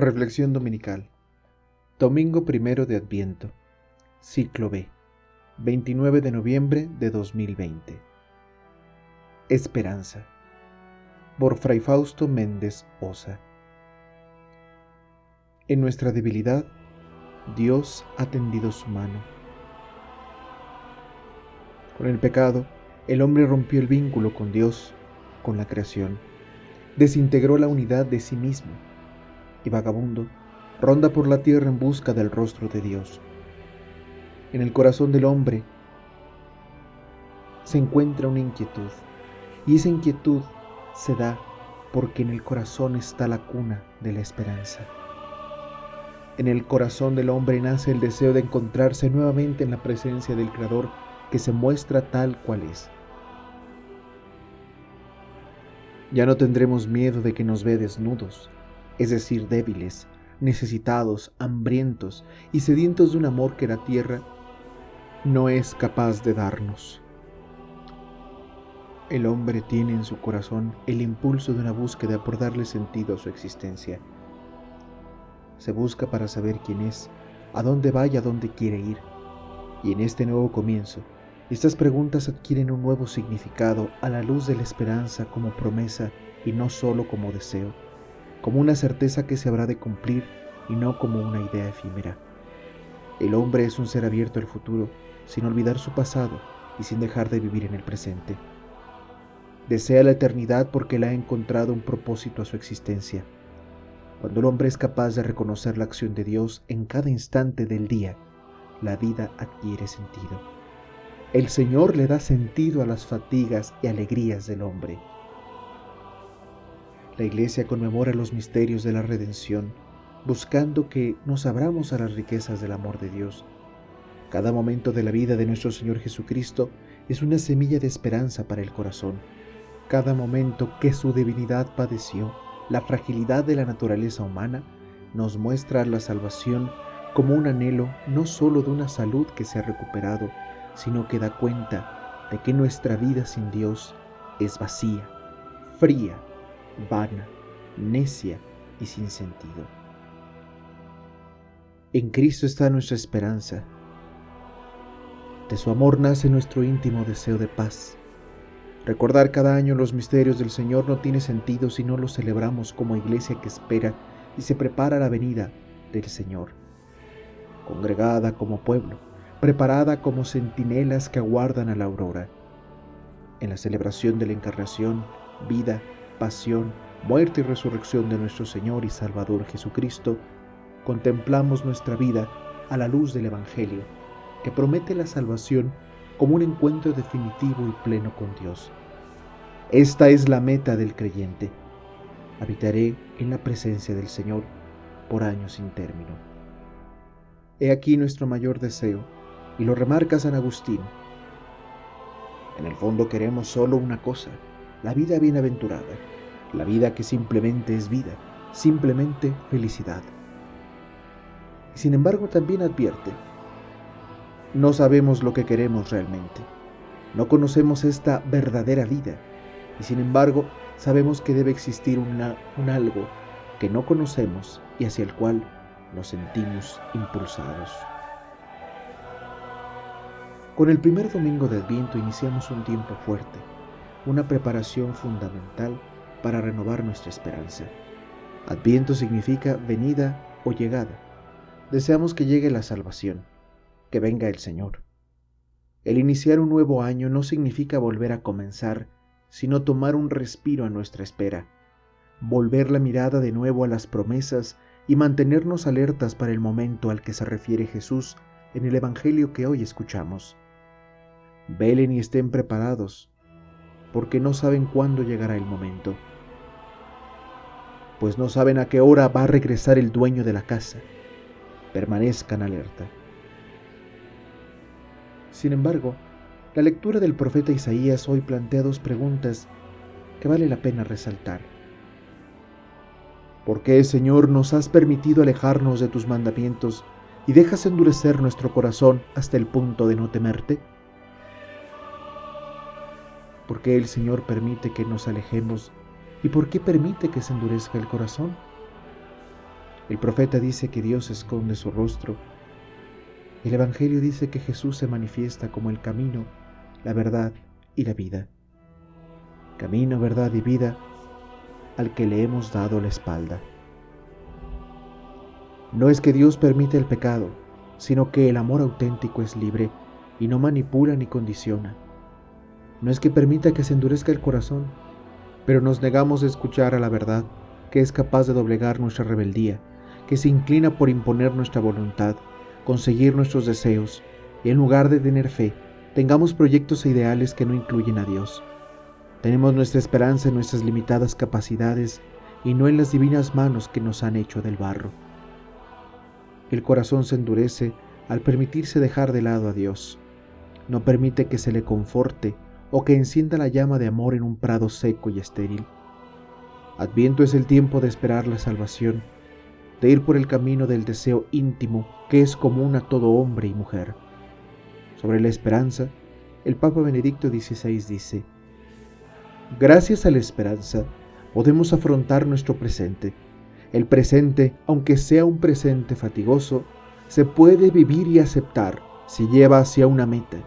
Reflexión Dominical. Domingo primero de Adviento. Ciclo B. 29 de noviembre de 2020. Esperanza. Por Fray Fausto Méndez Osa. En nuestra debilidad, Dios ha tendido su mano. Con el pecado, el hombre rompió el vínculo con Dios, con la creación. Desintegró la unidad de sí mismo y vagabundo, ronda por la tierra en busca del rostro de Dios. En el corazón del hombre se encuentra una inquietud, y esa inquietud se da porque en el corazón está la cuna de la esperanza. En el corazón del hombre nace el deseo de encontrarse nuevamente en la presencia del Creador que se muestra tal cual es. Ya no tendremos miedo de que nos ve desnudos, es decir, débiles, necesitados, hambrientos y sedientos de un amor que la tierra no es capaz de darnos. El hombre tiene en su corazón el impulso de una búsqueda por darle sentido a su existencia. Se busca para saber quién es, a dónde va y a dónde quiere ir. Y en este nuevo comienzo, estas preguntas adquieren un nuevo significado a la luz de la esperanza como promesa y no solo como deseo como una certeza que se habrá de cumplir y no como una idea efímera. El hombre es un ser abierto al futuro, sin olvidar su pasado y sin dejar de vivir en el presente. Desea la eternidad porque le ha encontrado un propósito a su existencia. Cuando el hombre es capaz de reconocer la acción de Dios en cada instante del día, la vida adquiere sentido. El Señor le da sentido a las fatigas y alegrías del hombre. La iglesia conmemora los misterios de la redención, buscando que nos abramos a las riquezas del amor de Dios. Cada momento de la vida de nuestro Señor Jesucristo es una semilla de esperanza para el corazón. Cada momento que su divinidad padeció, la fragilidad de la naturaleza humana, nos muestra la salvación como un anhelo no sólo de una salud que se ha recuperado, sino que da cuenta de que nuestra vida sin Dios es vacía, fría vana, necia y sin sentido. En Cristo está nuestra esperanza. De su amor nace nuestro íntimo deseo de paz. Recordar cada año los misterios del Señor no tiene sentido si no los celebramos como iglesia que espera y se prepara la venida del Señor. Congregada como pueblo, preparada como centinelas que aguardan a la aurora. En la celebración de la encarnación, vida pasión, muerte y resurrección de nuestro Señor y Salvador Jesucristo, contemplamos nuestra vida a la luz del Evangelio, que promete la salvación como un encuentro definitivo y pleno con Dios. Esta es la meta del creyente. Habitaré en la presencia del Señor por años sin término. He aquí nuestro mayor deseo, y lo remarca San Agustín. En el fondo queremos solo una cosa, la vida bienaventurada, la vida que simplemente es vida, simplemente felicidad. Sin embargo, también advierte, no sabemos lo que queremos realmente, no conocemos esta verdadera vida, y sin embargo sabemos que debe existir un algo que no conocemos y hacia el cual nos sentimos impulsados. Con el primer domingo de Adviento iniciamos un tiempo fuerte, una preparación fundamental para renovar nuestra esperanza. Adviento significa venida o llegada. Deseamos que llegue la salvación, que venga el Señor. El iniciar un nuevo año no significa volver a comenzar, sino tomar un respiro a nuestra espera, volver la mirada de nuevo a las promesas y mantenernos alertas para el momento al que se refiere Jesús en el Evangelio que hoy escuchamos. Velen y estén preparados, porque no saben cuándo llegará el momento, pues no saben a qué hora va a regresar el dueño de la casa. Permanezcan alerta. Sin embargo, la lectura del profeta Isaías hoy plantea dos preguntas que vale la pena resaltar. ¿Por qué, Señor, nos has permitido alejarnos de tus mandamientos y dejas endurecer nuestro corazón hasta el punto de no temerte? ¿Por qué el Señor permite que nos alejemos? ¿Y por qué permite que se endurezca el corazón? El profeta dice que Dios esconde su rostro. El Evangelio dice que Jesús se manifiesta como el camino, la verdad y la vida. Camino, verdad y vida al que le hemos dado la espalda. No es que Dios permite el pecado, sino que el amor auténtico es libre y no manipula ni condiciona. No es que permita que se endurezca el corazón, pero nos negamos a escuchar a la verdad que es capaz de doblegar nuestra rebeldía, que se inclina por imponer nuestra voluntad, conseguir nuestros deseos, y en lugar de tener fe, tengamos proyectos e ideales que no incluyen a Dios. Tenemos nuestra esperanza en nuestras limitadas capacidades y no en las divinas manos que nos han hecho del barro. El corazón se endurece al permitirse dejar de lado a Dios. No permite que se le conforte o que encienda la llama de amor en un prado seco y estéril. Adviento es el tiempo de esperar la salvación, de ir por el camino del deseo íntimo que es común a todo hombre y mujer. Sobre la esperanza, el Papa Benedicto XVI dice, Gracias a la esperanza podemos afrontar nuestro presente. El presente, aunque sea un presente fatigoso, se puede vivir y aceptar si lleva hacia una meta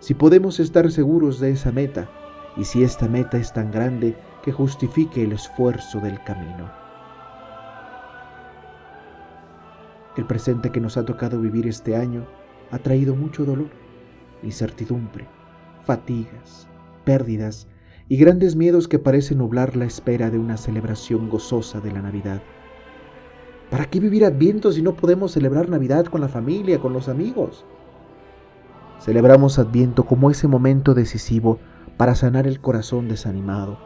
si podemos estar seguros de esa meta y si esta meta es tan grande que justifique el esfuerzo del camino. El presente que nos ha tocado vivir este año ha traído mucho dolor, incertidumbre, fatigas, pérdidas y grandes miedos que parecen nublar la espera de una celebración gozosa de la Navidad. ¿Para qué vivir Adviento si no podemos celebrar Navidad con la familia, con los amigos? Celebramos Adviento como ese momento decisivo para sanar el corazón desanimado,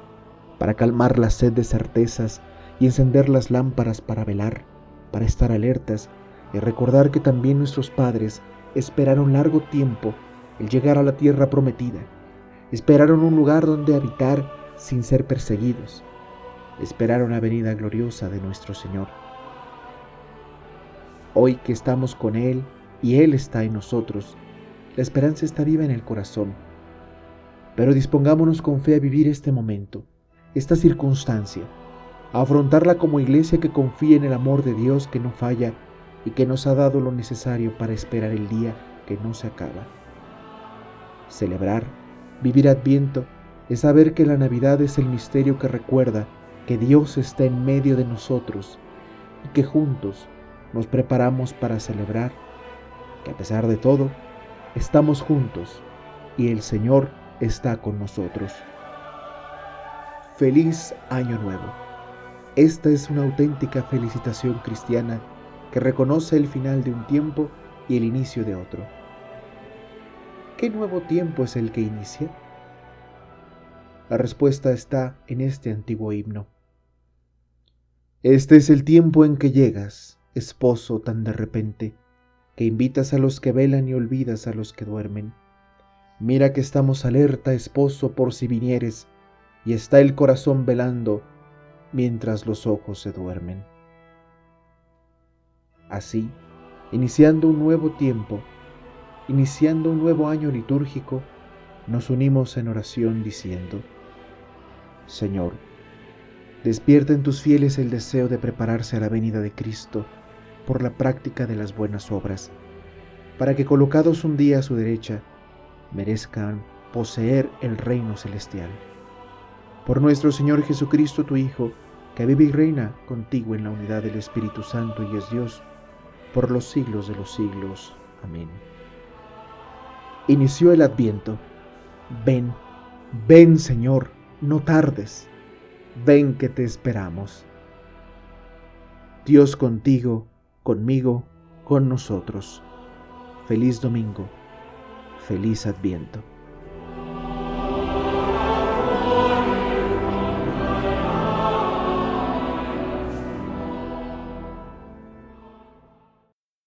para calmar la sed de certezas y encender las lámparas para velar, para estar alertas y recordar que también nuestros padres esperaron largo tiempo el llegar a la tierra prometida, esperaron un lugar donde habitar sin ser perseguidos, esperaron la venida gloriosa de nuestro Señor. Hoy que estamos con Él y Él está en nosotros, la esperanza está viva en el corazón. Pero dispongámonos con fe a vivir este momento, esta circunstancia, a afrontarla como iglesia que confía en el amor de Dios que no falla y que nos ha dado lo necesario para esperar el día que no se acaba. Celebrar, vivir adviento, es saber que la Navidad es el misterio que recuerda que Dios está en medio de nosotros y que juntos nos preparamos para celebrar que a pesar de todo, estamos juntos y el Señor está con nosotros. Feliz Año Nuevo. Esta es una auténtica felicitación cristiana que reconoce el final de un tiempo y el inicio de otro. ¿Qué nuevo tiempo es el que inicia? La respuesta está en este antiguo himno. Este es el tiempo en que llegas, esposo tan de repente que invitas a los que velan y olvidas a los que duermen. Mira que estamos alerta, esposo, por si vinieres, y está el corazón velando mientras los ojos se duermen. Así, iniciando un nuevo tiempo, iniciando un nuevo año litúrgico, nos unimos en oración diciendo, Señor, despierta en tus fieles el deseo de prepararse a la venida de Cristo, por la práctica de las buenas obras, para que colocados un día a su derecha, merezcan poseer el reino celestial. Por nuestro Señor Jesucristo, tu Hijo, que vive y reina contigo en la unidad del Espíritu Santo y es Dios, por los siglos de los siglos. Amén. Inició el adviento. Ven, ven Señor, no tardes. Ven que te esperamos. Dios contigo conmigo, con nosotros. Feliz domingo, feliz adviento.